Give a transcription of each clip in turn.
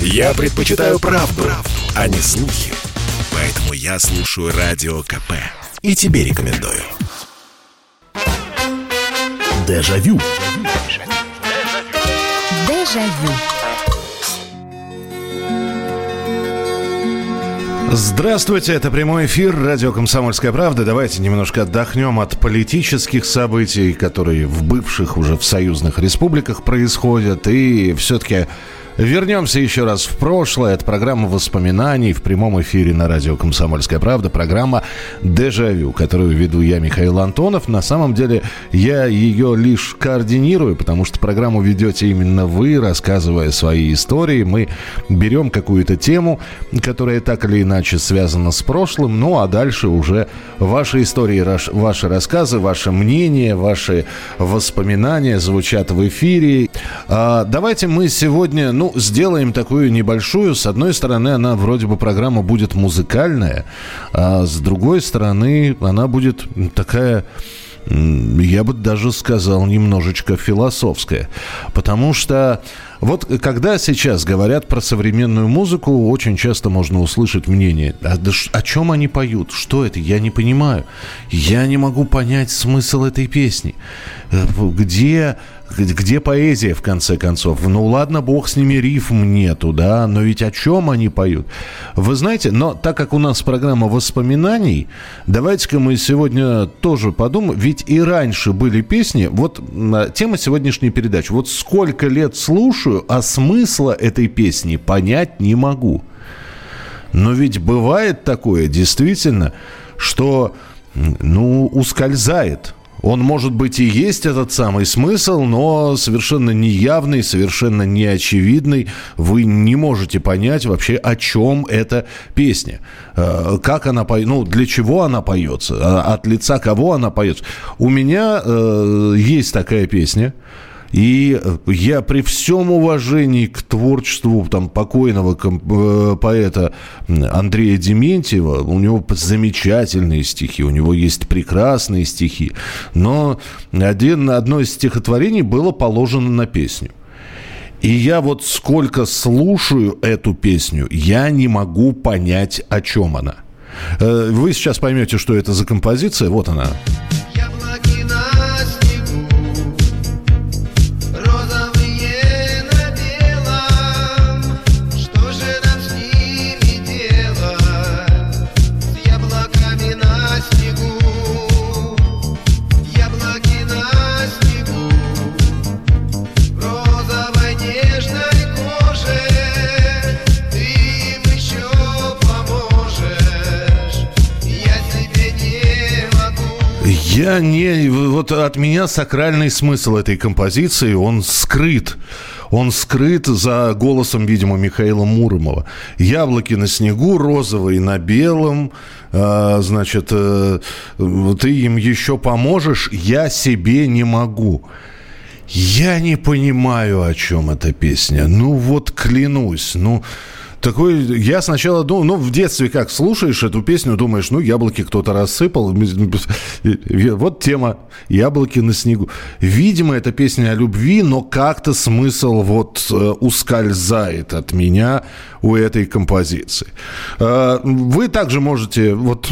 Я предпочитаю правду, правду, а не слухи. Поэтому я слушаю Радио КП. И тебе рекомендую. Дежавю. Дежавю. Здравствуйте, это прямой эфир радио «Комсомольская правда». Давайте немножко отдохнем от политических событий, которые в бывших уже в союзных республиках происходят, и все-таки Вернемся еще раз в прошлое. Это программа воспоминаний в прямом эфире на радио «Комсомольская правда». Программа «Дежавю», которую веду я, Михаил Антонов. На самом деле я ее лишь координирую, потому что программу ведете именно вы, рассказывая свои истории. Мы берем какую-то тему, которая так или иначе связана с прошлым, ну а дальше уже ваши истории, ваши рассказы, ваше мнение, ваши воспоминания звучат в эфире. А, давайте мы сегодня, ну, ну, сделаем такую небольшую. С одной стороны, она вроде бы программа будет музыкальная, а с другой стороны, она будет такая я бы даже сказал, немножечко философская. Потому что вот когда сейчас говорят про современную музыку, очень часто можно услышать мнение, а да, о чем они поют, что это, я не понимаю. Я не могу понять смысл этой песни. Э, где где поэзия, в конце концов? Ну, ладно, бог с ними, рифм нету, да, но ведь о чем они поют? Вы знаете, но так как у нас программа воспоминаний, давайте-ка мы сегодня тоже подумаем, ведь и раньше были песни, вот тема сегодняшней передачи, вот сколько лет слушаю, а смысла этой песни понять не могу. Но ведь бывает такое, действительно, что, ну, ускользает он, может быть, и есть этот самый смысл, но совершенно неявный, совершенно неочевидный. Вы не можете понять вообще, о чем эта песня. Э, как она поется, ну, для чего она поется, а от лица кого она поется. У меня э, есть такая песня – и я при всем уважении к творчеству там, покойного э, поэта Андрея Дементьева, у него замечательные стихи, у него есть прекрасные стихи, но один, одно из стихотворений было положено на песню. И я вот сколько слушаю эту песню, я не могу понять, о чем она. Э, вы сейчас поймете, что это за композиция. Вот она. Я не... Вот от меня сакральный смысл этой композиции, он скрыт. Он скрыт за голосом, видимо, Михаила Муромова. Яблоки на снегу, розовые на белом. А, значит, э, ты им еще поможешь, я себе не могу. Я не понимаю, о чем эта песня. Ну вот клянусь, ну такой, я сначала думал, ну, в детстве как, слушаешь эту песню, думаешь, ну, яблоки кто-то рассыпал. Вот тема «Яблоки на снегу». Видимо, это песня о любви, но как-то смысл вот э, ускользает от меня у этой композиции. Э, вы также можете, вот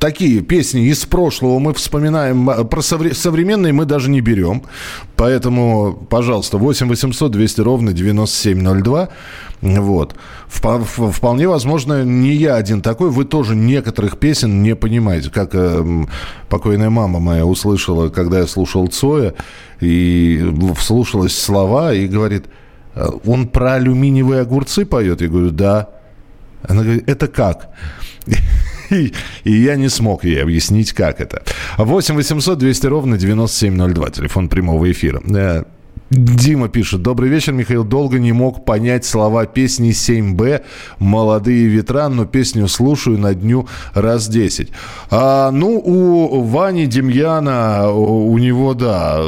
такие песни из прошлого мы вспоминаем, а, про современные мы даже не берем. Поэтому, пожалуйста, 8 800 200 ровно 9702. Вот. Вполне возможно, не я один такой. Вы тоже некоторых песен не понимаете. Как э, покойная мама моя услышала, когда я слушал Цоя, и вслушалась слова, и говорит, «Э, он про алюминиевые огурцы поет? Я говорю, да. Она говорит, это как? И, и я не смог ей объяснить, как это. 8 800 200 ровно 9702, телефон прямого эфира. Дима пишет. Добрый вечер, Михаил. Долго не мог понять слова песни 7Б «Молодые ветра», но песню слушаю на дню раз 10. А, ну, у Вани Демьяна, у него, да.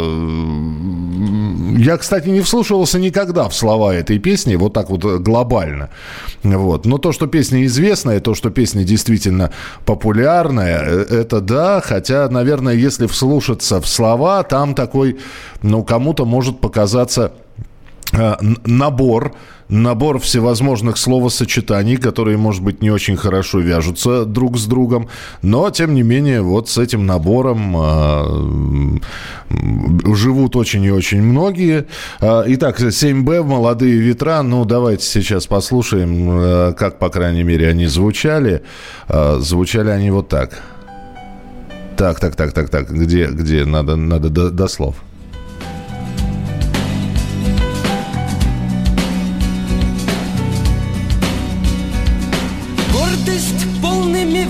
Я, кстати, не вслушивался никогда в слова этой песни, вот так вот глобально. Вот. Но то, что песня известная, то, что песня действительно популярная, э, это да. Хотя, наверное, если вслушаться в слова, там такой, ну, кому-то может показаться э, набор набор всевозможных словосочетаний, которые, может быть, не очень хорошо вяжутся друг с другом, но, тем не менее, вот с этим набором э, живут очень и очень многие. Э, итак, 7Б, «Молодые ветра», ну, давайте сейчас послушаем, э, как, по крайней мере, они звучали. Звучали они вот так. Так, так, так, так, так, где, где, надо, надо до, до слов.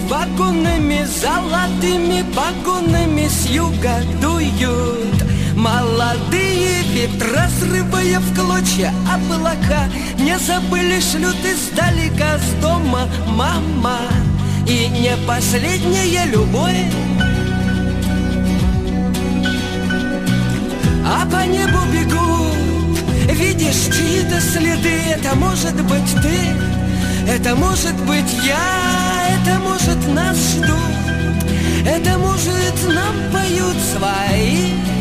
Вагонами, золотыми погонами с юга дуют. Молодые ветра, срывая в клочья облака Не забыли, шлют издалека с дома мама. И не последняя любовь. А по небу бегут, видишь чьи-то следы Это может быть ты это может быть я, это может нас ждут, это может нам поют свои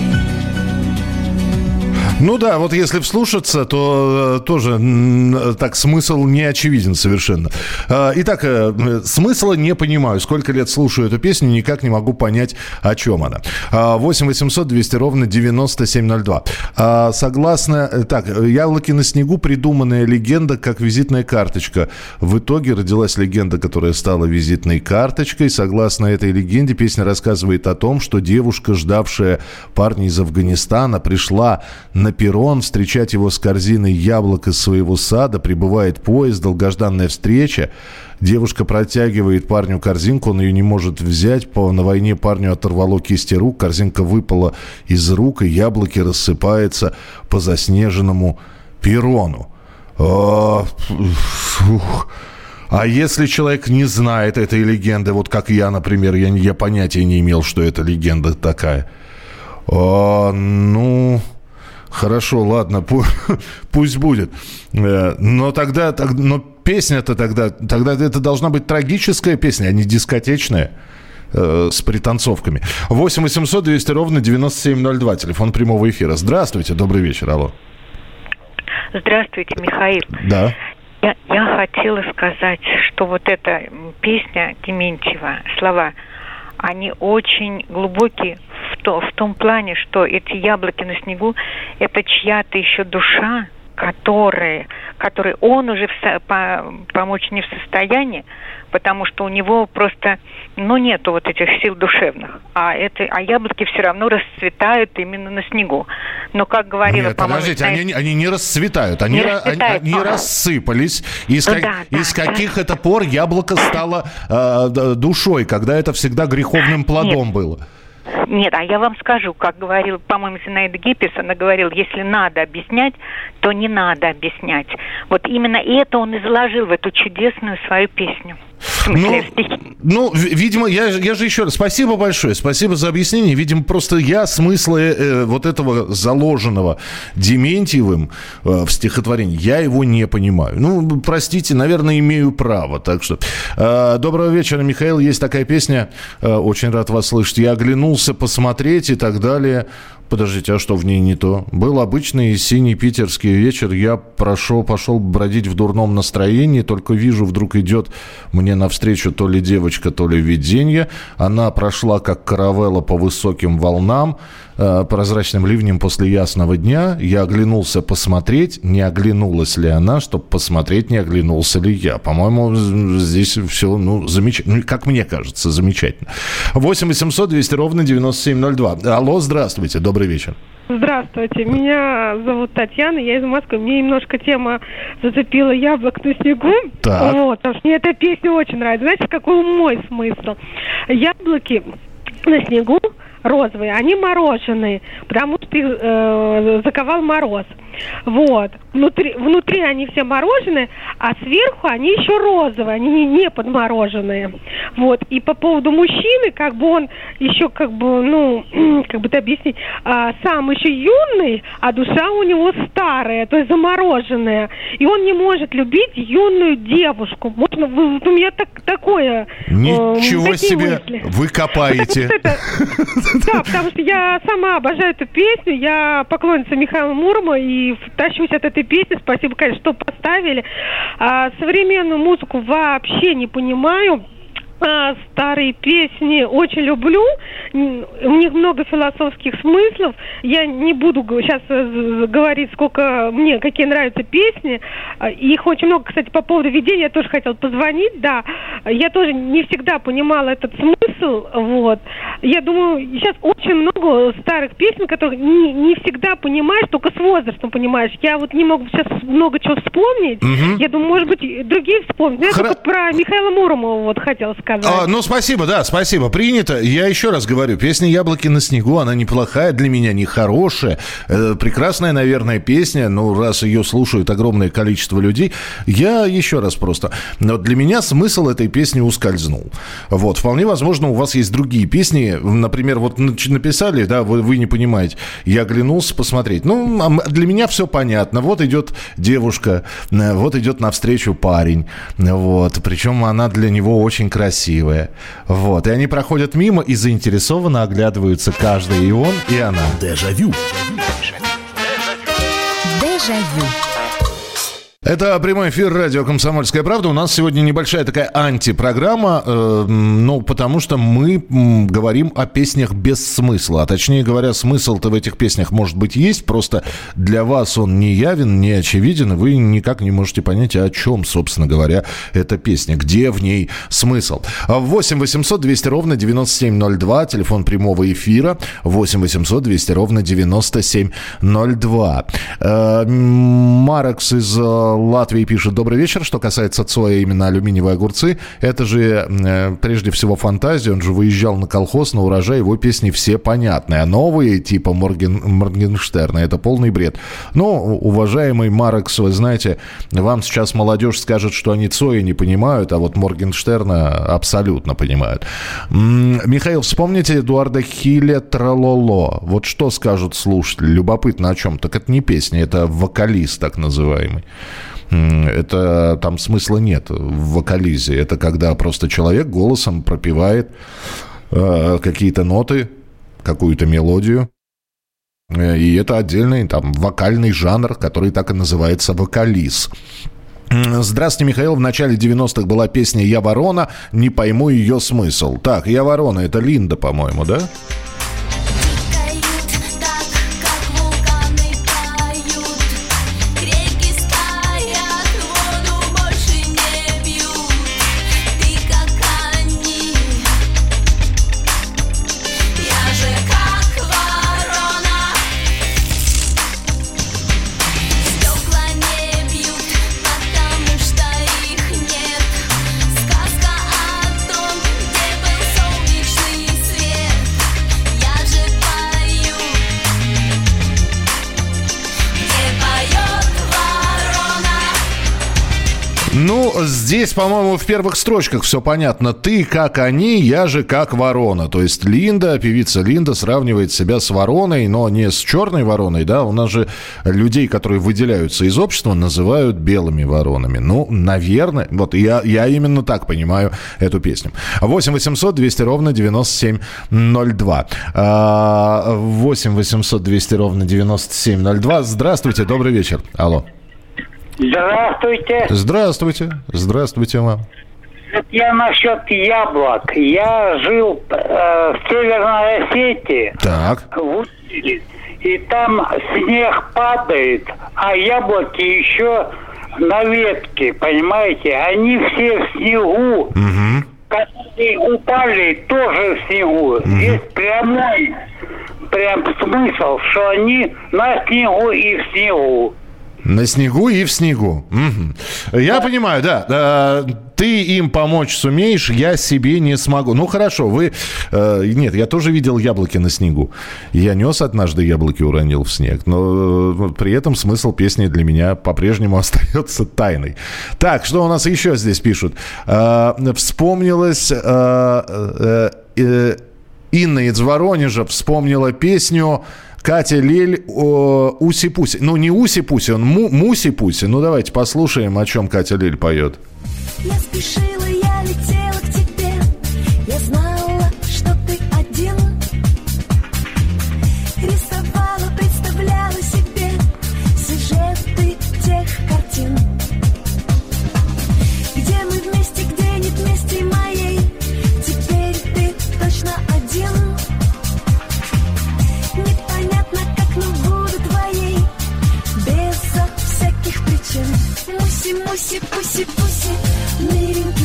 ну да, вот если вслушаться, то э, тоже так смысл не очевиден совершенно. А, итак, э, смысла не понимаю. Сколько лет слушаю эту песню, никак не могу понять, о чем она. 8 800 200 ровно 9702. А, согласно... Э, так, «Яблоки на снегу» придуманная легенда как визитная карточка. В итоге родилась легенда, которая стала визитной карточкой. Согласно этой легенде, песня рассказывает о том, что девушка, ждавшая парня из Афганистана, пришла на перрон, встречать его с корзиной яблок из своего сада, прибывает поезд, долгожданная встреча. Девушка протягивает парню корзинку, он ее не может взять. По, на войне парню оторвало кисти рук, корзинка выпала из рук, и яблоки рассыпаются по заснеженному перрону. А, а если человек не знает этой легенды, вот как я, например, я, я понятия не имел, что это легенда такая. А, ну, Хорошо, ладно, пусть будет. Э, но тогда, но песня-то тогда, тогда это должна быть трагическая песня, а не дискотечная э, с пританцовками. 8 800 200 ровно 9702, телефон прямого эфира. Здравствуйте, добрый вечер, алло. Здравствуйте, Михаил. Да. Я, я хотела сказать, что вот эта песня Дементьева, слова, они очень глубокие то, в том плане, что эти яблоки на снегу – это чья-то еще душа, которая, которой он уже в, по, помочь не в состоянии, потому что у него просто, ну, нету вот этих сил душевных. А, это, а яблоки все равно расцветают именно на снегу. Но, как говорила, Нет, подождите, знаете, они, они не расцветают, они, не расцветают, они, они рассыпались. Из, ну, как, да, из да, каких да. это пор яблоко стало э, душой, когда это всегда греховным плодом Нет. было? Нет, а я вам скажу, как говорил, по-моему, Зинаида Гиппис, она говорила, если надо объяснять, то не надо объяснять. Вот именно это он изложил в эту чудесную свою песню. Ну, ну, видимо, я, я же еще раз, спасибо большое, спасибо за объяснение. Видимо, просто я смысла э, вот этого заложенного Дементьевым э, в стихотворении, я его не понимаю. Ну, простите, наверное, имею право. Так что, э, доброго вечера, Михаил. Есть такая песня, э, очень рад вас слышать. Я оглянулся посмотреть и так далее. Подождите, а что в ней не то? Был обычный синий питерский вечер. Я прошел, пошел бродить в дурном настроении. Только вижу, вдруг идет мне навстречу то ли девочка, то ли видение. Она прошла, как каравелла, по высоким волнам. Э, прозрачным ливнем после ясного дня. Я оглянулся посмотреть, не оглянулась ли она, чтобы посмотреть, не оглянулся ли я. По-моему, здесь все, ну, замечательно. Ну, как мне кажется, замечательно. 8 800 200 ровно 9702. Алло, здравствуйте, добрый вечер. Здравствуйте, меня зовут Татьяна, я из Москвы. Мне немножко тема зацепила яблок на снегу. Так. Вот, потому что мне эта песня очень нравится. Знаете, какой мой смысл? Яблоки на снегу розовые, они мороженые, потому что их э, заковал мороз. Вот. Внутри, внутри они все мороженые, а сверху они еще розовые, они не, не подмороженные. Вот. И по поводу мужчины, как бы он еще, как бы, ну, как бы это объяснить, а, сам еще юный, а душа у него старая, то есть замороженная. И он не может любить юную девушку. Можно, вот у меня так, такое... Э, Ничего э, себе! Мысли. Вы копаете. Да, потому что я сама обожаю эту песню, я поклонница Михаила Мурома, и и тащусь от этой песни. Спасибо, конечно, что поставили. А, современную музыку вообще не понимаю а, старые песни очень люблю. У них много философских смыслов. Я не буду сейчас э, говорить, сколько мне, какие нравятся песни. А, их очень много, кстати, по поводу ведения я тоже хотела позвонить, да. Я тоже не всегда понимала этот смысл, вот. Я думаю, сейчас очень много старых песен, которых не, не всегда понимаешь, только с возрастом понимаешь. Я вот не могу сейчас много чего вспомнить. Угу. Я думаю, может быть, другие вспомнят. Я Хра... только про Михаила Муромова вот хотела сказать сказать. А, ну, спасибо, да, спасибо. Принято. Я еще раз говорю, песня «Яблоки на снегу», она неплохая, для меня не хорошая. Э, прекрасная, наверное, песня, ну, раз ее слушают огромное количество людей. Я еще раз просто... Но для меня смысл этой песни ускользнул. Вот, вполне возможно, у вас есть другие песни. Например, вот написали, да, вы, вы не понимаете. Я оглянулся посмотреть. Ну, для меня все понятно. Вот идет девушка, э, вот идет навстречу парень. Вот, причем она для него очень красивая красивая. Вот. И они проходят мимо и заинтересованно оглядываются каждый, и он, и она. Дежавю. Дежавю. Это прямой эфир радио «Комсомольская правда». У нас сегодня небольшая такая антипрограмма, э, ну, потому что мы говорим о песнях без смысла. А точнее говоря, смысл-то в этих песнях, может быть, есть, просто для вас он не явен, не очевиден, и вы никак не можете понять, о чем, собственно говоря, эта песня, где в ней смысл. 8 800 200 ровно 9702, телефон прямого эфира, 8 800 200 ровно 9702. Э, Марекс из э, Латвии пишет «Добрый вечер». Что касается Цоя, именно алюминиевые огурцы, это же э, прежде всего фантазия. Он же выезжал на колхоз, на урожай, его песни все понятны. А новые, типа Морген, Моргенштерна, это полный бред. Но, уважаемый Марекс, вы знаете, вам сейчас молодежь скажет, что они Цоя не понимают, а вот Моргенштерна абсолютно понимают. Михаил, вспомните Эдуарда Хилля «Тралоло». Вот что скажут слушатели? Любопытно о чем? Так это не песня, это вокалист так называемый это там смысла нет в вокализе. Это когда просто человек голосом пропевает э, какие-то ноты, какую-то мелодию. Э, и это отдельный там вокальный жанр, который так и называется вокализ. Здравствуйте, Михаил. В начале 90-х была песня «Я ворона», не пойму ее смысл. Так, «Я ворона» — это Линда, по-моему, да? Здесь, по-моему, в первых строчках все понятно. Ты как они, я же как ворона. То есть Линда, певица Линда сравнивает себя с вороной, но не с черной вороной, да. У нас же людей, которые выделяются из общества, называют белыми воронами. Ну, наверное, вот я, я именно так понимаю эту песню. 8 800 200 ровно 9702. 8 800 200 ровно 9702. Здравствуйте, добрый вечер. Алло. Здравствуйте. Здравствуйте. Здравствуйте вам. Я насчет яблок. Я жил э, в Северной Осетии. Так. В и там снег падает, а яблоки еще на ветке, понимаете? Они все в снегу. Угу. Которые упали, тоже в снегу. Угу. Есть прямой прям смысл, что они на снегу и в снегу. На снегу и в снегу. Угу. Я понимаю, да. Ты им помочь сумеешь, я себе не смогу. Ну хорошо, вы... Э, нет, я тоже видел яблоки на снегу. Я нес однажды яблоки, уронил в снег. Но э, при этом смысл песни для меня по-прежнему остается тайной. Так, что у нас еще здесь пишут? Э, вспомнилось... Инна из Воронежа вспомнила песню Катя Лель Уси-Пуси. Ну, не Уси-Пуси, он му, Муси-Пуси. Ну, давайте послушаем, о чем Катя Лель поет. Я спешила, я летела Пуси, пуси, миленький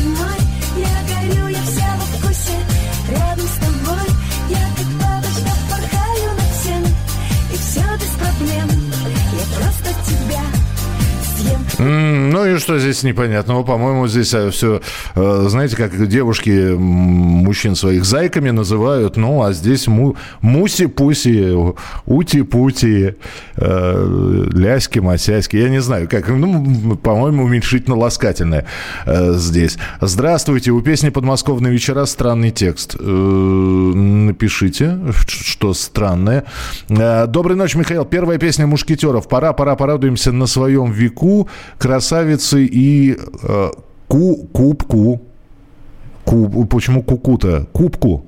Ну и что здесь непонятного? По-моему, здесь все, знаете, как девушки мужчин своих зайками называют, ну, а здесь му- муси-пуси, ути-пути, э, ляськи-масяськи, я не знаю, как, ну, по-моему, уменьшительно-ласкательное э, здесь. Здравствуйте, у песни «Подмосковные вечера» странный текст. Э, напишите, что странное. Э, Доброй ночи, Михаил. Первая песня «Мушкетеров». Пора, пора, порадуемся на своем веку. Красавицы и э, ку, кубку. Ку, почему куку-то? Кубку?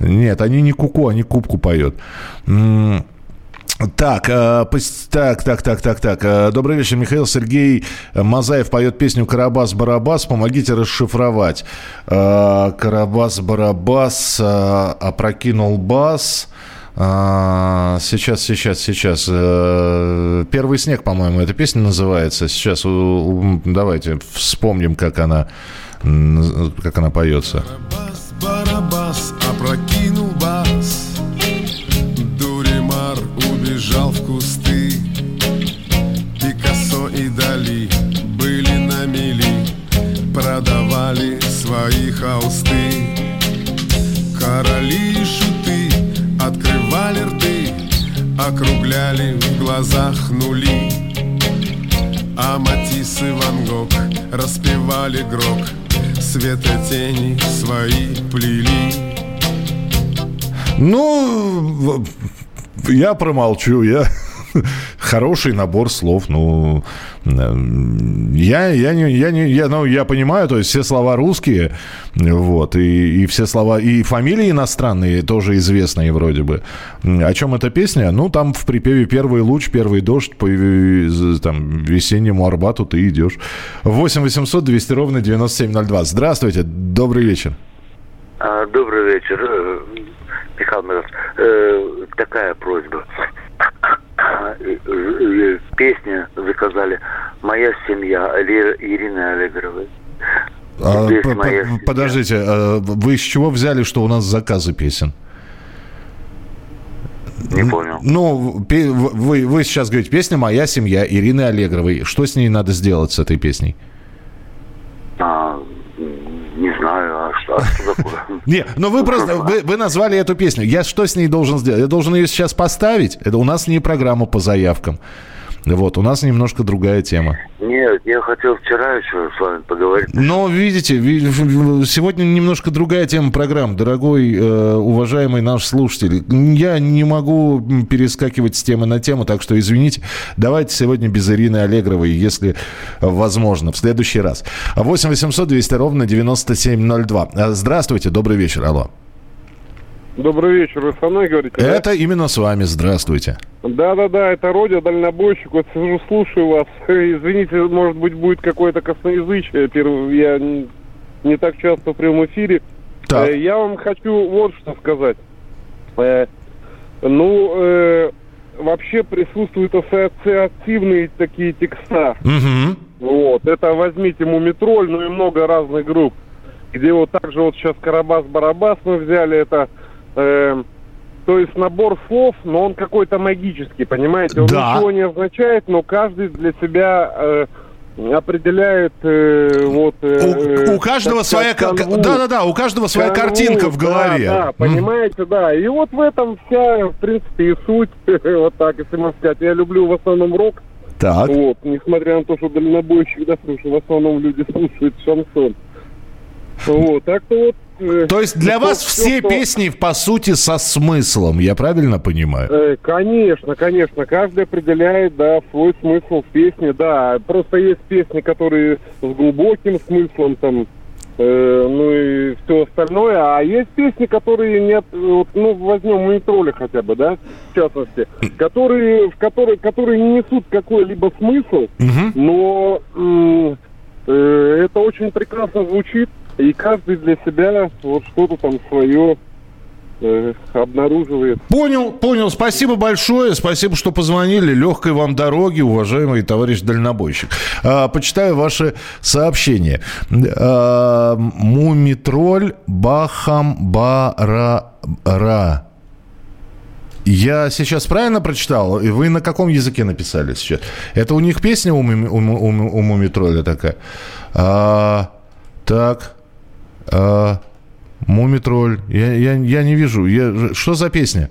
Нет, они не куку, они кубку поют. Так, э, пос- так, так, так, так, так. Э, Добрый вечер, Михаил Сергей Мазаев поет песню «Карабас-барабас». Помогите расшифровать. Э, Карабас-барабас, э, опрокинул бас. А, Сейчас, сейчас, сейчас. Э, Первый снег, по-моему, эта песня называется. Сейчас давайте вспомним, как она, как она поется. Барабас, барабас, опрокинул бас Дуримар убежал в кусты Пикассо и Дали были на мели Продавали свои холсты Короли Округляли в глазах нули. А Матисс и Ван Гог распевали грок. Светотени свои плели. Ну, я промолчу, я хороший набор слов, ну, э, я, я, не, я, не, я, ну, я понимаю, то есть все слова русские, вот, и, и все слова, и фамилии иностранные тоже известные вроде бы. О чем эта песня? Ну, там в припеве «Первый луч, первый дождь, по э, там, весеннему Арбату ты идешь». 8 800 200 ровно 9702. Здравствуйте, добрый вечер. А, Добрый вечер, э, Михаил. Э, Такая просьба. Э, э, Песня заказали «Моя семья» Ирины Аллегровой. А, Здесь п- моя п- семья. Подождите, а вы с чего взяли, что у нас заказы песен? Не понял. Ну, вы, вы сейчас говорите, песня «Моя семья» Ирины Аллегровой. Что с ней надо сделать, с этой песней? А, м, не знаю, а что, а что такое? Не, ну вы просто, вы, вы назвали эту песню. Я что с ней должен сделать? Я должен ее сейчас поставить? Это у нас не программа по заявкам. Вот, у нас немножко другая тема. Нет, я хотел вчера еще с вами поговорить. Но видите, ви- сегодня немножко другая тема программы, дорогой, э, уважаемый наш слушатель. Я не могу перескакивать с темы на тему, так что извините. Давайте сегодня без Ирины Аллегровой, если возможно, в следующий раз. 8 800 200 ровно 9702. Э, Здравствуйте, добрый вечер, алло. Добрый вечер, вы со мной говорите? да? Это именно с вами, здравствуйте. Да-да-да, это Родя, дальнобойщик. Вот сижу, слушаю вас. Извините, может быть, будет какое-то косноязычие. Я не так часто в прямом эфире. Так. Э, Я вам хочу вот что сказать. Э, Ну, э, вообще присутствуют ассоциативные такие текста. Мгм. Вот, это возьмите Мумитроль, ну и много разных групп, где вот также вот сейчас Карабас-Барабас мы взяли, это, э, то есть набор слов, но он какой-то магический, понимаете? Он Да. ничего не означает, но каждый для себя э, определяет э, вот... э, У, у каждого так своя... сказать, ка- канву. Да-да-да, у каждого своя Канву, картинка в да, голове. Да, М. понимаете, да. И вот в этом вся, в принципе, и суть, вот так, если можно сказать. Я люблю в основном рок, Так. вот, несмотря на то, что дальнобойщик, да, слушаю, в основном люди слушают шансон. Вот, так-то вот... э, То есть для всё- вас все что- песни, по сути, со смыслом, я правильно понимаю? Э, Конечно, конечно, каждый определяет, да, свой смысл в песне, да. Просто есть песни, которые с глубоким смыслом, там, э, ну и все остальное, а есть песни, которые нет, вот, ну, возьмем Мумитроля хотя бы, да, в частности, которые, в которые, которые не несут какой-либо смысл, Мгм. но э, это очень прекрасно звучит, и каждый для себя вот что-то там свое э, обнаруживает. Понял, понял. Спасибо большое. Спасибо, что позвонили. Легкой вам дороги, уважаемый товарищ дальнобойщик. А, почитаю ваши сообщения. А, Мумитроль Бахамбара. Я сейчас правильно прочитал? И Вы на каком языке написали сейчас? Это у них песня у, у, у, у Мумитроля такая? А, так. А, Мумитроль. Я, я, я не вижу. Я, что за песня?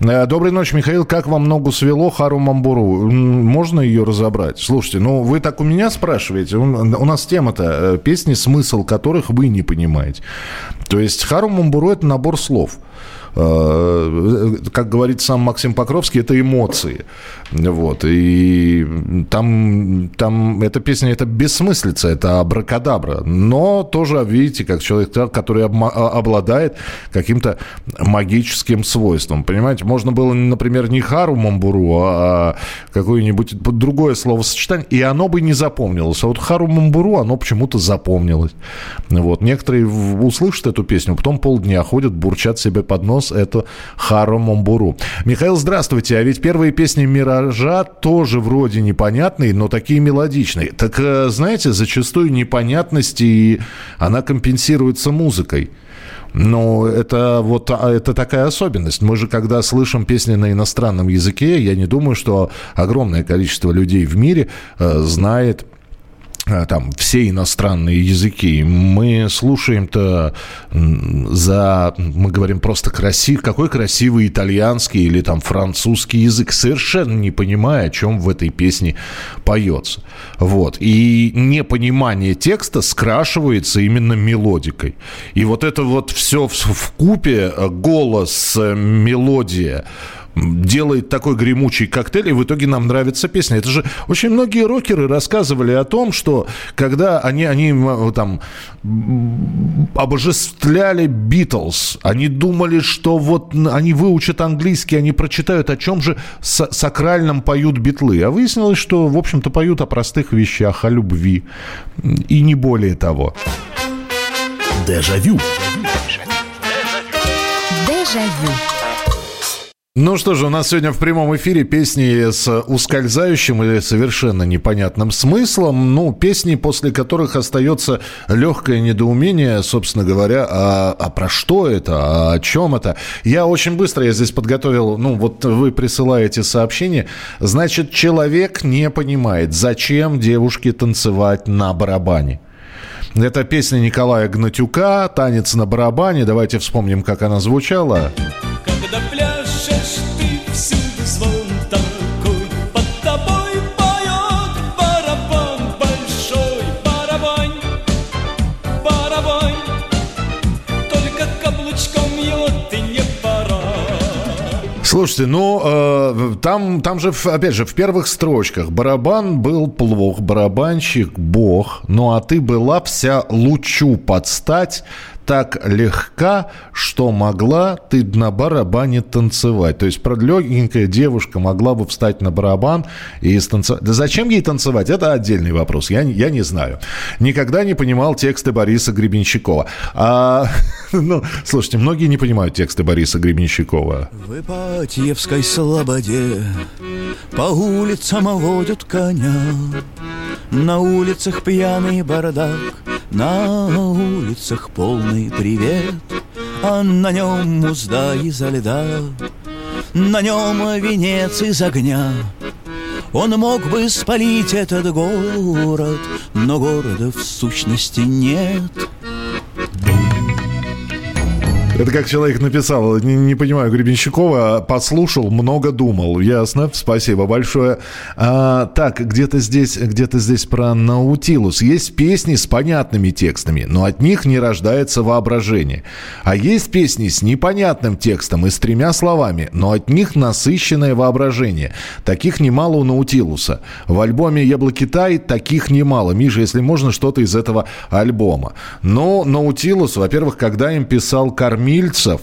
Э, Доброй ночи, Михаил. Как вам ногу свело Хару Мамбуру? Можно ее разобрать? Слушайте, ну вы так у меня спрашиваете. У у нас тема-то э, песни, смысл которых вы не понимаете. То есть Хару Мамбуру – это набор слов. Э, Как говорит сам Максим Покровский, это эмоции. Вот. И там, там эта песня, это бессмыслица, это абракадабра. Но тоже, видите, как человек, который а- обладает каким-то магическим свойством. Понимаете, можно было, например, не Хару Мамбуру, а какое-нибудь другое словосочетание, и оно бы не запомнилось. А вот Хару Мамбуру, оно почему-то запомнилось. Вот. Некоторые услышат эту песню, потом полдня ходят, бурчат себе под нос эту Хару Мамбуру. Михаил, здравствуйте. А ведь первые песни «Миража» тоже вроде непонятные, но такие мелодичные. Так, э, знаете, зачастую непонятность, и она компенсируется музыкой. Но это вот а, это такая особенность. Мы же, когда слышим песни на иностранном языке, я не думаю, что огромное количество людей в мире э, знает там все иностранные языки. Мы слушаем-то за, мы говорим просто красив, какой красивый итальянский или там французский язык, совершенно не понимая, о чем в этой песне поется. Вот. И непонимание текста скрашивается именно мелодикой. И вот это вот все в купе, э, голос, э, мелодия, делает такой гремучий коктейль, и в итоге нам нравится песня. Это же очень многие рокеры рассказывали о том, что когда они, они там обожествляли Битлз, они думали, что вот они выучат английский, они прочитают, о чем же с- сакральном поют битлы. А выяснилось, что, в общем-то, поют о простых вещах, о любви. И не более того. Дежавю. Дежавю. Ну что же, у нас сегодня в прямом эфире песни с ускользающим или совершенно непонятным смыслом. Ну, песни, после которых остается легкое недоумение, собственно говоря, а, а про что это, а о чем это. Я очень быстро, я здесь подготовил, ну вот вы присылаете сообщение. Значит, человек не понимает, зачем девушке танцевать на барабане. Это песня Николая Гнатюка «Танец на барабане». Давайте вспомним, как она звучала. Когда пляшешь ты Слушайте, ну, э, там, там же, опять же, в первых строчках. Барабан был плох, барабанщик бог, ну а ты была вся лучу подстать, так легка, что могла ты на барабане танцевать. То есть легенькая девушка могла бы встать на барабан и станцевать. Да зачем ей танцевать? Это отдельный вопрос. Я, я не знаю. Никогда не понимал тексты Бориса Гребенщикова. А, ну, слушайте, многие не понимают тексты Бориса Гребенщикова. В Ипатьевской слободе По улицам водят коня На улицах пьяный бардак На улицах полный привет А на нем узда изо льда. На нем венец из огня. Он мог бы спалить этот город Но города в сущности нет Это как человек написал, не, не понимаю, Гребенщикова, послушал, много думал. Ясно, спасибо большое. А, так, где-то здесь, где-то здесь про Наутилус. Есть песни с понятными текстами, но от них не рождается воображение. А есть песни с непонятным текстом и с тремя словами, но от них насыщенное воображение. Таких немало у Наутилуса. В альбоме «Яблоки Тай» таких немало. Миша, если можно, что-то из этого альбома. Но Наутилус, во-первых, когда им писал Кормильцев,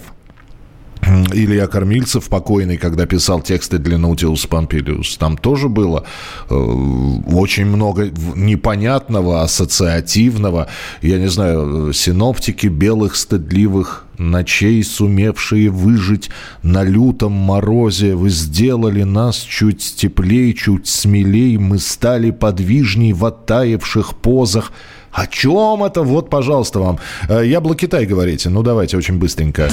Илья Кормильцев, покойный, когда писал тексты для Наутилус Помпилиус, там тоже было э, очень много непонятного, ассоциативного. Я не знаю, э, синоптики белых стыдливых ночей сумевшие выжить на лютом морозе, вы сделали нас чуть теплей, чуть смелей, мы стали подвижней в оттаивших позах. О чем это? Вот, пожалуйста, вам. Э, Ябло Китай говорите. Ну, давайте очень быстренько. В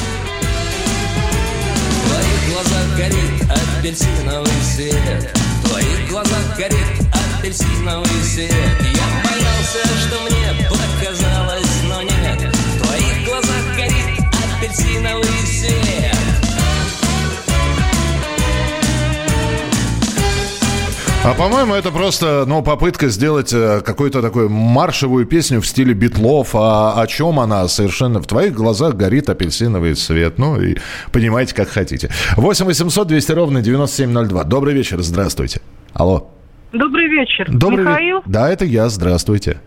твоих глазах горит апельсиновый свет В твоих глазах горит апельсиновый свет Я боялся, что мне показалось, но нет В твоих глазах горит апельсиновый А по-моему, это просто, ну, попытка сделать э, какую-то такую маршевую песню в стиле битлов. А о чем она? Совершенно в твоих глазах горит апельсиновый цвет. Ну, и понимаете, как хотите. 8 800 200 ровно 9702. Добрый вечер, здравствуйте. Алло. Добрый вечер. Добрый ве- Михаил? Да, это я, здравствуйте.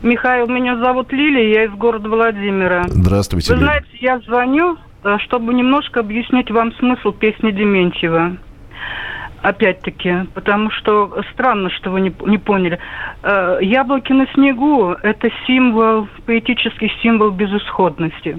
Михаил, меня зовут Лилия, я из города Владимира. Здравствуйте, Вы Лилия. знаете, я звоню, э, чтобы немножко объяснить вам смысл песни Дементьева. Опять-таки, потому что странно, что вы не, не поняли. Э, Яблоки на снегу – это символ, поэтический символ безысходности.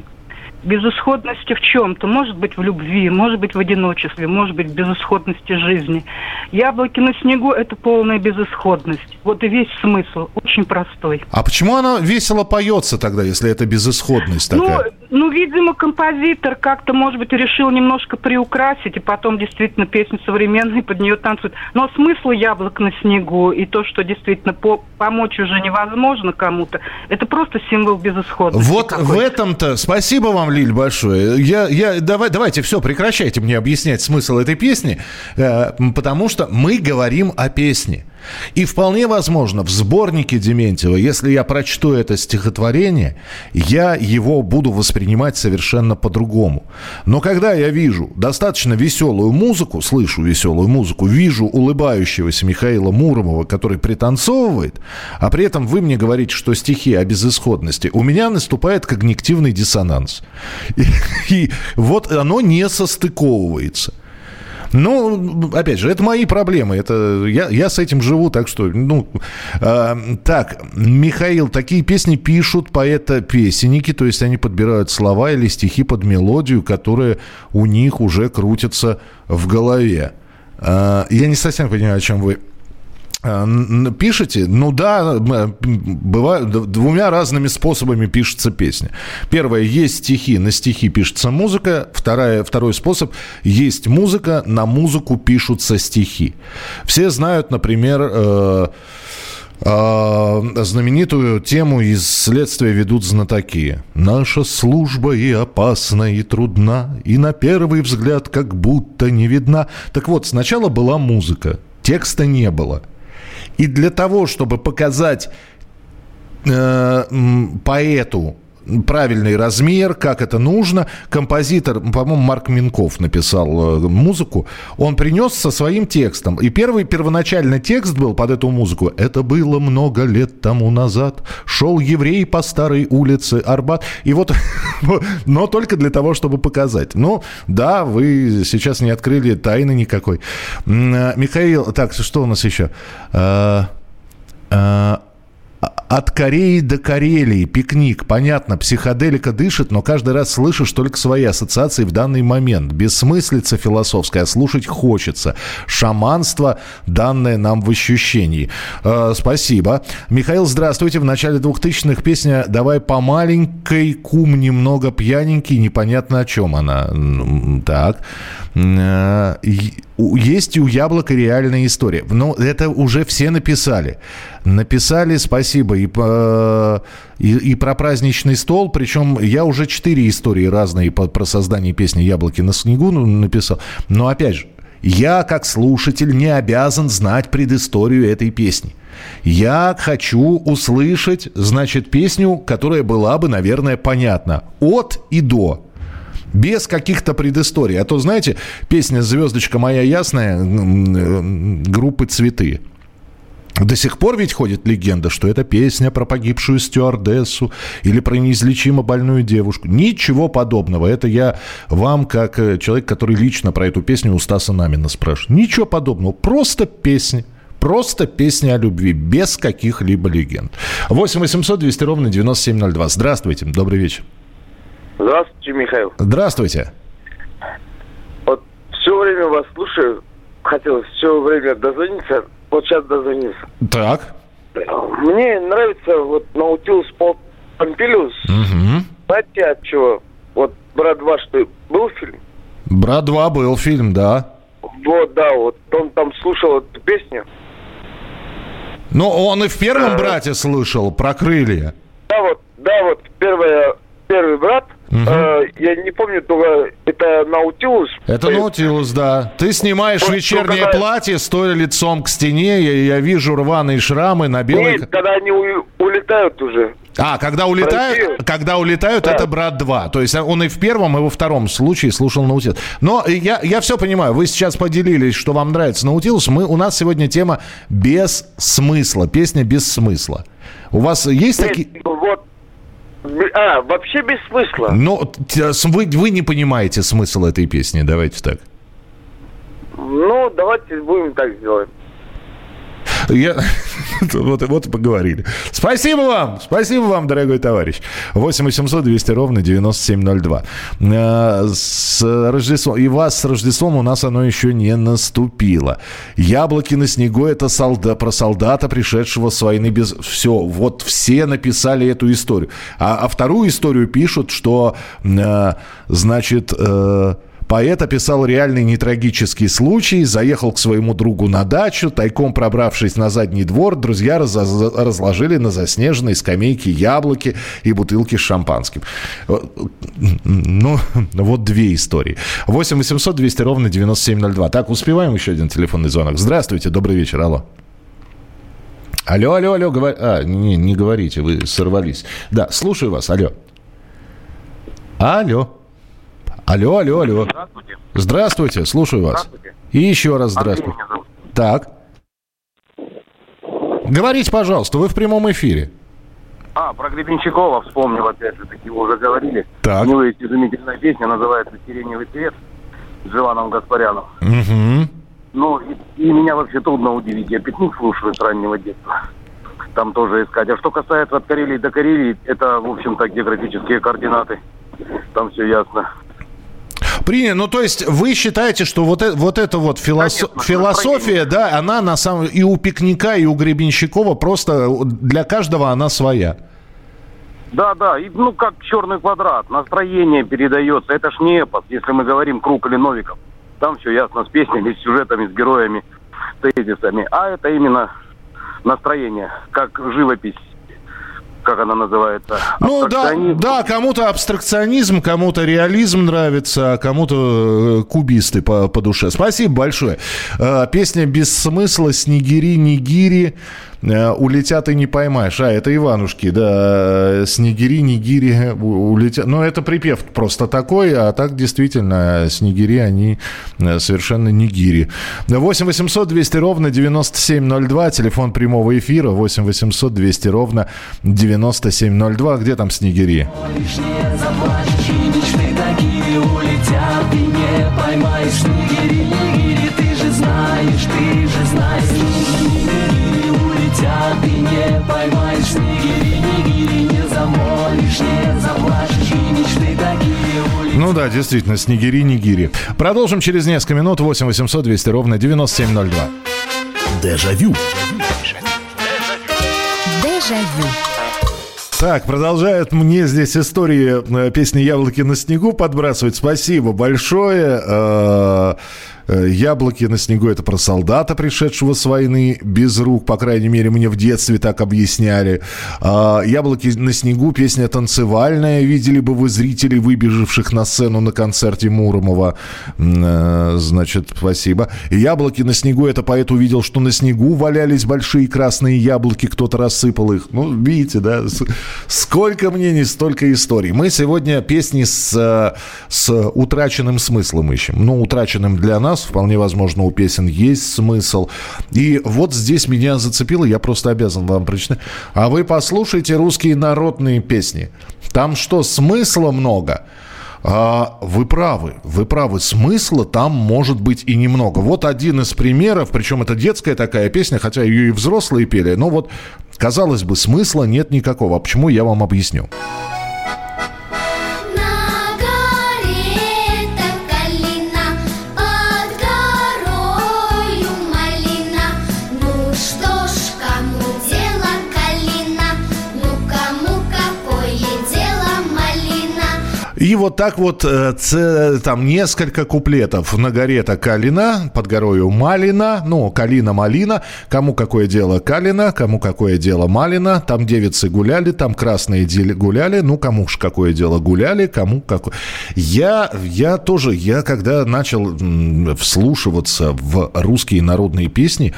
Безысходности в чем-то. Может быть, в любви, может быть, в одиночестве, может быть, в безысходности жизни. Яблоки на снегу – это полная безысходность. Вот и весь смысл. Очень простой. А почему она весело поется тогда, если это безысходность Ну, такая? ну, видимо, композитор как-то, может быть, решил немножко приукрасить, и потом действительно песня современная, под нее танцуют. Но смысл яблок на снегу и то, что действительно по- помочь уже невозможно кому-то, это просто символ безысходности. Вот в этом-то... Спасибо вам, Лиль, большое. Я, я, давай, давайте, все, прекращайте мне объяснять смысл этой песни, э, потому что мы говорим о песне. И вполне возможно, в сборнике Дементьева, если я прочту это стихотворение, я его буду воспринимать совершенно по-другому. Но когда я вижу достаточно веселую музыку, слышу веселую музыку, вижу улыбающегося Михаила Муромова, который пританцовывает, а при этом вы мне говорите, что стихи о безысходности, у меня наступает когнитивный диссонанс. И, и вот оно не состыковывается. Ну, опять же, это мои проблемы. Это я, я с этим живу, так что, ну, э, так, Михаил, такие песни пишут поэта-песенники, то есть они подбирают слова или стихи под мелодию, которая у них уже крутится в голове. Э, я не совсем понимаю, о чем вы пишете, ну да, д- двумя разными способами пишется песня. Первое, есть стихи, на стихи пишется музыка. Вторая, второй способ, есть музыка, на музыку пишутся стихи. Все знают, например, э, э, знаменитую тему из «Следствия ведут знатоки». «Наша служба и опасна, и трудна, и на первый взгляд как будто не видна». Так вот, сначала была музыка, текста не было. И для того, чтобы показать э, поэту правильный размер, как это нужно. Композитор, по-моему, Марк Минков написал э, музыку. Он принес со своим текстом. И первый первоначальный текст был под эту музыку. Это было много лет тому назад. Шел еврей по старой улице Арбат. И вот, но только для того, чтобы показать. Ну, да, вы сейчас не открыли тайны никакой. Э, Михаил, так, что у нас еще? От Кореи до Карелии, пикник, понятно, психоделика дышит, но каждый раз слышишь только свои ассоциации в данный момент. Бессмыслица философская, слушать хочется. Шаманство, данное нам в ощущении. Э, спасибо. Михаил, здравствуйте. В начале 2000-х песня «Давай по маленькой, кум немного пьяненький», непонятно о чем она. Так. Э, Есть у Яблока реальная история. Но это уже все написали. Написали, спасибо, и, по- и, и про праздничный стол. Причем я уже четыре истории разные по- про создание песни «Яблоки на снегу» ну, написал. Но опять же, я, как слушатель, не обязан знать предысторию этой песни. Я хочу услышать, значит, песню, которая была бы, наверное, понятна. От и до. Без каких-то предысторий. А то, знаете, песня «Звездочка моя ясная» группы «Цветы». До сих пор ведь ходит легенда, что это песня про погибшую стюардессу или про неизлечимо больную девушку. Ничего подобного. Это я вам, как э, человек, который лично про эту песню у Стаса Намина спрашиваю. Ничего подобного. Просто песня. Просто песня о любви, без каких-либо легенд. 8 800 200 ровно 9702. Здравствуйте, добрый вечер. Здравствуйте, Михаил. Здравствуйте. Вот все время вас слушаю. Хотелось все время дозвониться. Вот сейчас дозвонился. Так. Мне нравится вот Наутилус Пом- Помпилиус. Угу. Знаете от чего? Вот «Брат 2», что был фильм? Брат 2 был фильм, да. Вот, да, вот он там слушал эту песню. Ну, он и в первом брате слышал про крылья. Да, вот, да, вот первое, первый брат, э, я не помню, только это Наутилус. Это Наутилус, да. Ты снимаешь Вот, вечернее когда- платье, стоя лицом к стене, я, я вижу рваные шрамы на белой... Нет, когда они у- улетают уже. А, когда улетают, когда улетают, это брат 2. То есть он и в первом, и во втором случае слушал Наутилус. Но я, я все понимаю, вы сейчас поделились, что вам нравится Наутилус. Мы, у нас сегодня тема без смысла, песня без смысла. У вас есть Нет, такие... вот. А, вообще без смысла. Ну, вы, вы не понимаете смысл этой песни, давайте так. Ну, давайте будем так сделать. Я... вот, вот и поговорили. Спасибо вам, спасибо вам, дорогой товарищ. 8 800 200 ровно 9702. Э, С Рождеством. И вас с Рождеством у нас оно еще не наступило. Яблоки на снегу это солда... про солдата, пришедшего с войны без... Все, вот все написали эту историю. А, а вторую историю пишут, что, э, значит... Поэт описал реальный нетрагический случай. Заехал к своему другу на дачу. Тайком пробравшись на задний двор, друзья раз- разложили на заснеженной скамейке яблоки и бутылки с шампанским. Э, Ну, вот две истории. 8 800 200 ровно 9702. Так, успеваем еще один телефонный звонок. Здравствуйте, добрый вечер, алло. Алло, алло, алло, говор... а, не, не говорите, вы сорвались. Да, слушаю вас, алло. Алло. Алло, алло, алло. Здравствуйте. Здравствуйте, слушаю вас. Здравствуйте. И еще раз здравствуйте. Андрей меня зовут. Так. Говорите, пожалуйста, вы в прямом эфире. А, про Гребенщикова вспомнил, опять же таки, уже говорили. Так. У него есть изумительная песня, называется «Сиреневый цвет» с Живаном Гаспаряном. Угу. Ну, и, и меня вообще трудно удивить. Я пикник слушаю с раннего детства. Там тоже искать. А что касается от Карелии до Карелии, это, в общем-то, географические координаты. Там все ясно. Принято. Ну, то есть вы считаете, что вот, э- вот эта вот филосо- философия, да, она на самом и у пикника, и у Гребенщикова просто для каждого она своя. Да, да, и, ну как черный квадрат, настроение передается. Это ж не эпос, если мы говорим Круг или Новиков. Там все ясно с песнями, с сюжетами, с героями, с тезисами. А это именно настроение, как живопись, как она называется. Ну да, да, кому-то абстракционизм, кому-то реализм нравится, а кому-то э, кубисты по, по душе. Спасибо большое. Э, Песня без смысла «Снегири, нигири». Э, Улетят и не поймаешь. А, это Иванушки, да. э, Снегири, нигири у- улетят. Ну, это припев просто такой, а так действительно снегири, они э, совершенно нигири. 8 800 200 ровно 9702, телефон прямого эфира 8 800 200 ровно 9702. Где там снегири? Лишнее заплачешь и улетят Ты не поймаешь снегири, нигири Ты же знаешь, ты же не поймаешь снегири, нигири Не замолишь, не заплачешь и мечты такие Ну да, действительно, снегири, нигири. Продолжим через несколько минут. 8 800 200 ровно 9702. Дежавю. Дежавю. Так, продолжают мне здесь истории э, песни «Яблоки на снегу» подбрасывать. Спасибо большое. Э, «Яблоки на снегу» — это про солдата, пришедшего с войны без рук. По крайней мере, мне в детстве так объясняли. А, «Яблоки на снегу» — песня танцевальная. Видели бы вы зрителей, выбежавших на сцену на концерте Муромова. Э, Значит, спасибо. «Яблоки на снегу» — это поэт увидел, что на снегу валялись большие красные яблоки, кто-то рассыпал их. Ну, видите, да, сколько мнений, столько историй. Мы сегодня песни с, э, с утраченным смыслом ищем. Ну, утраченным для нас, вполне возможно, у песен есть смысл. И вот здесь меня зацепило, я просто обязан вам прочитать. А вы послушайте русские народные песни. Там что, смысла много? А, вы правы, вы правы. Смысла там может быть и немного. Вот один из примеров, причем это детская такая песня, хотя ее и взрослые пели. Но вот, казалось бы, смысла нет никакого. А почему, я вам объясню. И вот так вот э, там несколько куплетов. На горе-то Калина, под горою Малина, ну, Калина-Малина. Кому какое дело Калина, кому какое дело Малина. Там девицы гуляли, там красные гуляли. Ну, кому ж какое дело гуляли, кому какое... Я, я тоже, я когда начал вслушиваться в русские народные песни,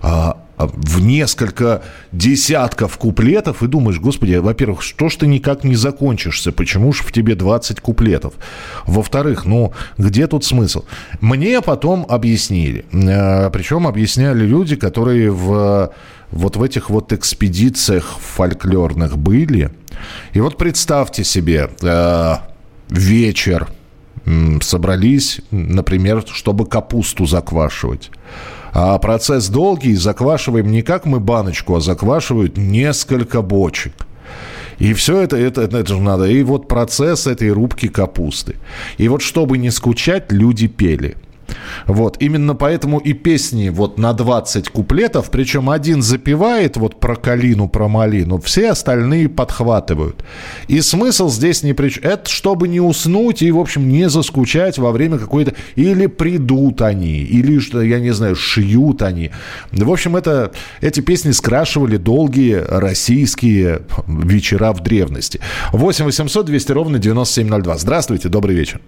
а, в несколько десятков куплетов и думаешь, господи, во-первых, что ж ты никак не закончишься? Почему ж в тебе 20 куплетов? Во-вторых, ну, где тут смысл? Мне потом объяснили. Э, Причем объясняли люди, которые в, вот в этих вот экспедициях фольклорных были. И вот представьте себе, э, вечер, собрались, например, чтобы капусту заквашивать. А процесс долгий, заквашиваем не как мы баночку, а заквашивают несколько бочек. И все это, это, это, же надо. И вот процесс этой рубки капусты. И вот чтобы не скучать, люди пели. Вот, именно поэтому и песни вот на 20 куплетов, причем один запевает вот про калину, про малину, все остальные подхватывают. И смысл здесь не при чем. Это чтобы не уснуть и, в общем, не заскучать во время какой-то... Или придут они, или, что я не знаю, шьют они. В общем, это, эти песни скрашивали долгие российские вечера в древности. 8 800 200 ровно 9702. Здравствуйте, добрый вечер.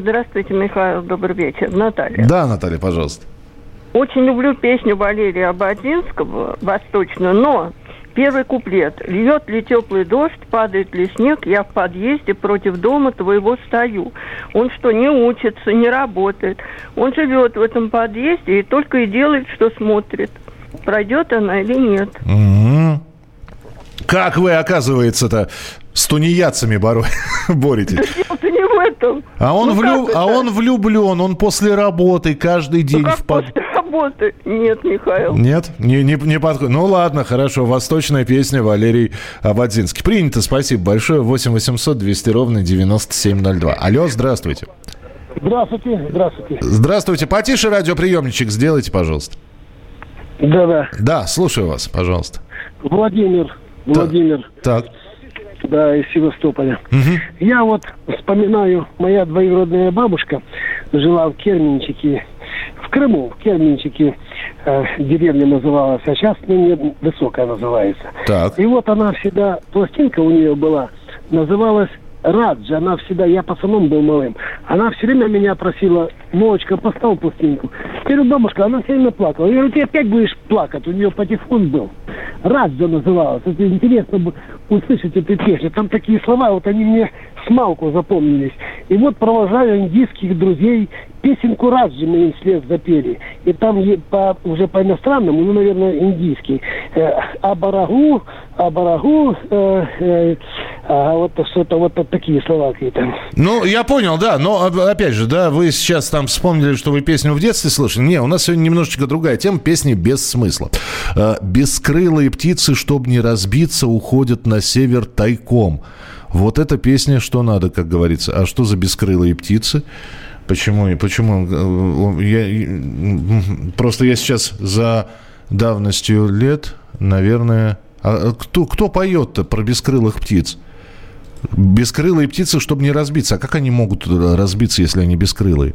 Здравствуйте, Михаил, добрый вечер. Наталья. Да, Наталья, пожалуйста. Очень люблю песню Валерия Ободзинского «Восточную», но первый куплет. «Льет ли теплый дождь, падает ли снег, я в подъезде против дома твоего стою». Он что, не учится, не работает. Он живет в этом подъезде и только и делает, что смотрит. Пройдет она или нет. Мгм. Как вы, оказывается-то, с тунеядцами боро- боретесь? Дело-то не в этом. А он, Ну влю- а он влюблен, он после работы каждый день Ну как в под... после работы? Нет, Михаил. Нет, не, не, не подходит. Ну ладно, хорошо. Восточная песня Валерий Абадзинский. Принято, спасибо большое. 8 800 200 ровно 9702. Алло, здравствуйте. Здравствуйте, здравствуйте. Здравствуйте. Потише радиоприемничек сделайте, пожалуйста. Да-да. Да, слушаю вас, пожалуйста. Владимир, Владимир, Так. да, из Севастополя. Я вот вспоминаю, моя двоюродная бабушка жила в Керменчике, в Крыму, в Керменчике, э, деревня называлась, а сейчас ну, Высокая называется. Так. И вот она всегда, пластинка у нее была, называлась Раджа, она всегда, я пацаном был малым, она все время меня просила, Молочка, поставь пластинку. Говорю, бабушка, она все время плакала. Я говорю, ты опять будешь плакать, у нее патефон был. Раджа называлась. Это интересно услышать эту песню. Там такие слова, вот они мне смалку запомнились. И вот провожаю индийских друзей, песенку Раджи мы им вслед запели. И там по, уже по иностранному, ну, наверное, индийский. Э, Абарагу, Абарагу, э, э, а вот что-то, вот такие слова какие-то. Ну, я понял, да, но об- опять же, да, вы сейчас там вспомнили, что вы песню в детстве слышали. Не, у нас сегодня немножечко другая тема, песни без смысла. Э, Бескрылые птицы, чтобы не разбиться, уходят на север тайком. Вот эта песня, что надо, как говорится. А что за бескрылые птицы? Почему? и Почему? э, Я, просто я сейчас за давностью лет, наверное... А кто, кто поет-то про бескрылых птиц? Бескрылые птицы, чтобы не разбиться. А как они могут э, разбиться, если они бескрылые?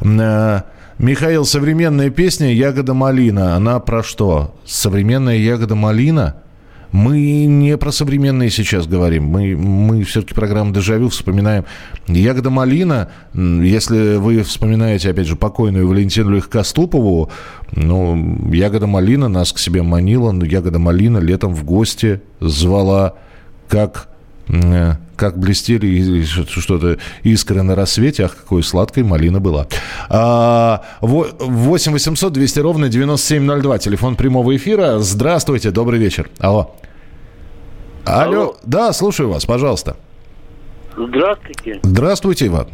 Э, Михаил, современная песня «Ягода малина». Она про что? Современная «Ягода малина»? Мы не про современные сейчас говорим. Мы, мы все-таки программу «Дежавю» вспоминаем. «Ягода малина», если вы вспоминаете, опять же, покойную Валентину Легкоступову, ну, «Ягода малина» нас к себе манила, «Ягода малина» летом в гости звала, как как блестели что-то искры на рассвете. Ах, какой сладкой малина была. А, во- 8 800 200 ровно 9702. Телефон прямого эфира. Здравствуйте, добрый вечер. Алло. Алло. Да, слушаю вас, пожалуйста. Здравствуйте. Здравствуйте, Иван.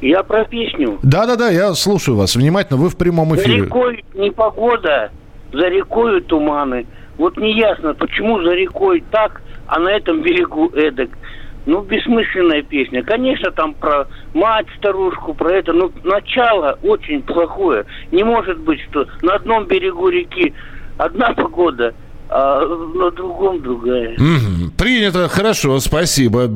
Я про песню. Да-да-да, я слушаю вас внимательно. Вы в прямом За эфире. рекой непогода, за рекой туманы. Вот неясно, почему за рекой так, а на этом берегу эдак. Ну, бессмысленная песня. Конечно, там про мать, старушку, про это. Но начало очень плохое. Не может быть, что на одном берегу реки одна погода, а на другом другая. Мгм. Принято, хорошо, спасибо.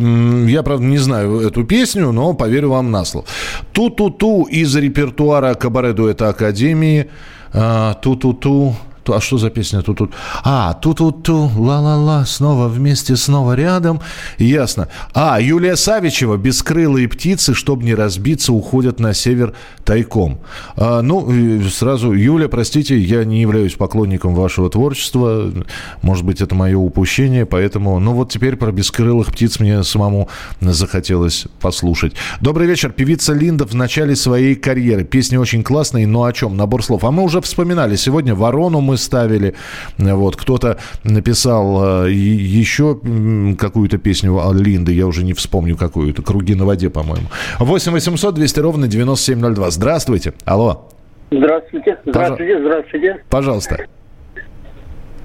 Я, правда, не знаю эту песню, но поверю вам на слово. Ту-ту-ту из репертуара кабаре дуэта Академии. А, Ту-ту-ту. Ту- А что за песня тут тут? А, ту-ту-ту, ла-ла-ла, снова вместе, снова рядом. Ясно. А, Юлия Савичева, бескрылые птицы, чтобы не разбиться, уходят на север тайком. А, ну, сразу, Юля, простите, я не являюсь поклонником вашего творчества. Может быть, это мое упущение, поэтому... Ну, вот теперь про бескрылых птиц мне самому захотелось послушать. Добрый вечер. Певица Линда в начале своей карьеры. Песни очень классные, но о чем? Набор слов. А мы уже вспоминали. Сегодня «Ворону» мы ставили. Вот. Кто-то написал э, еще какую-то песню Линды. Я уже не вспомню какую-то. «Круги на воде», по-моему. 8 800 200 ровно 9702. Здравствуйте. Алло. Здравствуйте. Здравствуйте, здравствуйте. Пожалуйста.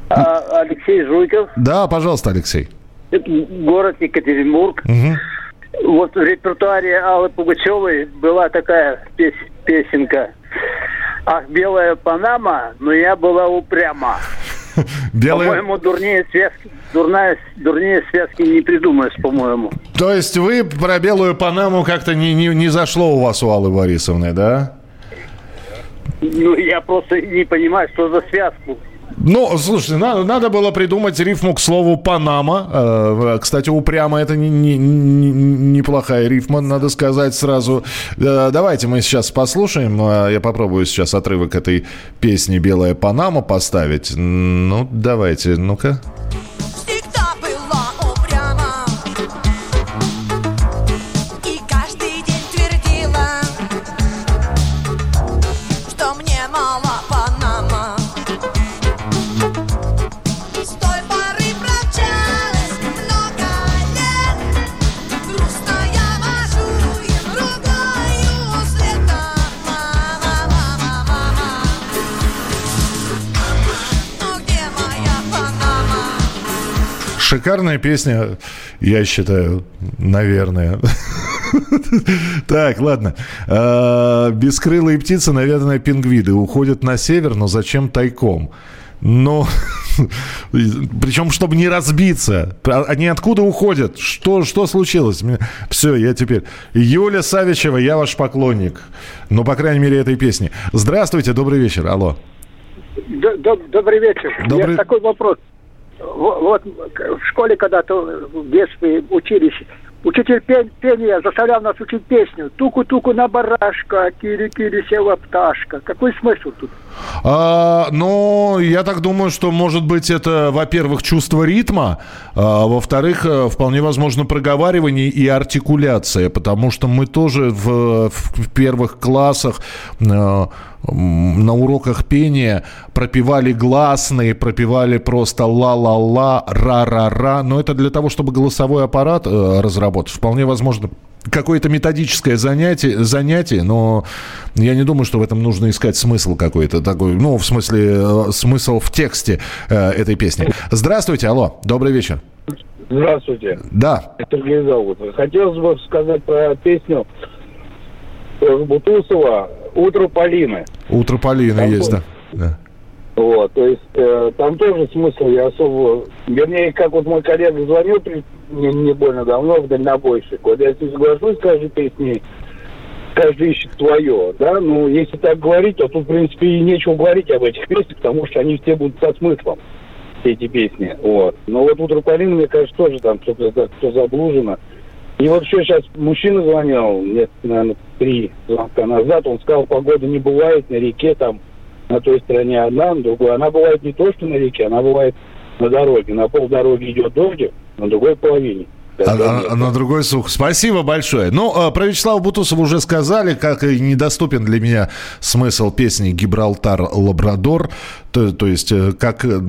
А, Алексей Жуйков, Да, пожалуйста, Алексей. это город Екатеринбург. Мгм. Вот в репертуаре Аллы Пугачевой была такая пес- песенка. Ах, белая Панама, но я была упряма. Белая- По-моему, дурнее связки, дурная, дурнее связки не придумаешь, по-моему. То есть вы про белую Панаму как-то не, не, не зашло у вас у Аллы Борисовны, да? Ну, я просто не понимаю, что за связку. Ну, слушайте, надо, надо было придумать рифму к слову Панама. Э, кстати, упрямо это не- не- не- неплохая рифма, надо сказать сразу. Э, давайте мы сейчас послушаем. Э, я попробую сейчас отрывок этой песни «Белая Панама» поставить. Ну, давайте, ну-ка. Шикарная песня, я считаю, наверное. Так, ладно. Э, Бескрылые птицы, наверное, пингвиды уходят на север, но зачем тайком? Но, причем, чтобы не разбиться. А Они откуда уходят? Что, что случилось? Все, я теперь... Юля Савичева, я ваш поклонник. Ну, по крайней мере, этой песни. Здравствуйте, добрый вечер. Алло. Добрый вечер. Добрый- Я такой вопрос. Во- Вот в школе когда-то в детстве учились, учитель пе- пения заставлял нас учить песню «Туку-туку на барашка, кири-кири села пташка». Какой смысл тут? А, ну, я так думаю, что, может быть, это, во-первых, чувство ритма, а, во-вторых, э, вполне возможно, проговаривание и артикуляция, потому что мы тоже в, в первых классах м, на уроках пения пропевали гласные, пропевали просто ла-ла-ла, ра-ра-ра, но это для того, чтобы голосовой аппарат э, разработать. Вполне возможно, какое-то методическое занятие, занятие, но я не думаю, что в этом нужно искать смысл какой-то такой, ну, в смысле, э, смысл в тексте э, этой песни. Здравствуйте, алло, добрый вечер. Здравствуйте. Да. Сергей зовут. Хотелось бы сказать про песню э, Бутусова «Утро Полины». Утро Полины Там есть, да. да. Вот, то есть э, там тоже смысл я особо... Вернее, как вот мой коллега звонил при- не, не больно давно в дальнобойщик. Вот я с ним соглашусь с каждой песней, каждый ищет свое, да? Ну, если так говорить, то тут, в принципе, и нечего говорить об этих песнях, потому что они все будут со смыслом, все эти песни, вот. Но вот «Утро Полины», мне кажется, тоже там кто-то кто заблужено. И вот еще сейчас мужчина звонил, лет, наверное, три звонка назад, он сказал, погода не бывает на реке, там, на той стороне одна, на другой. Она бывает не то, что на реке, она бывает на дороге. На полдороги идет дождик, на другой половине. А, а- а на другой сух. Спасибо большое. Ну, а, про Вячеслава Бутусова уже сказали, как и недоступен для меня смысл песни «Гибралтар Лабрадор». То, то есть, э, как, э,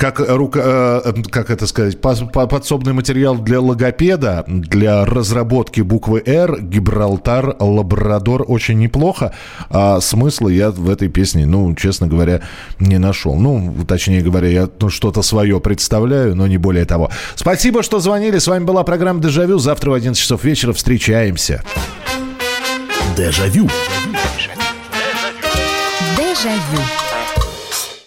как, рука, э, э, как это сказать, подсобный материал для логопеда, для разработки буквы «Р», Гибралтар, Лабрадор очень неплохо. А смысла я в этой песне, ну, честно говоря, не нашел. Ну, точнее говоря, я ну, что-то свое представляю, но не более того. Спасибо, что звонили. С вами была программа «Дежавю». Завтра в 11 часов вечера встречаемся. Дежавю. Дежавю. Дежавю.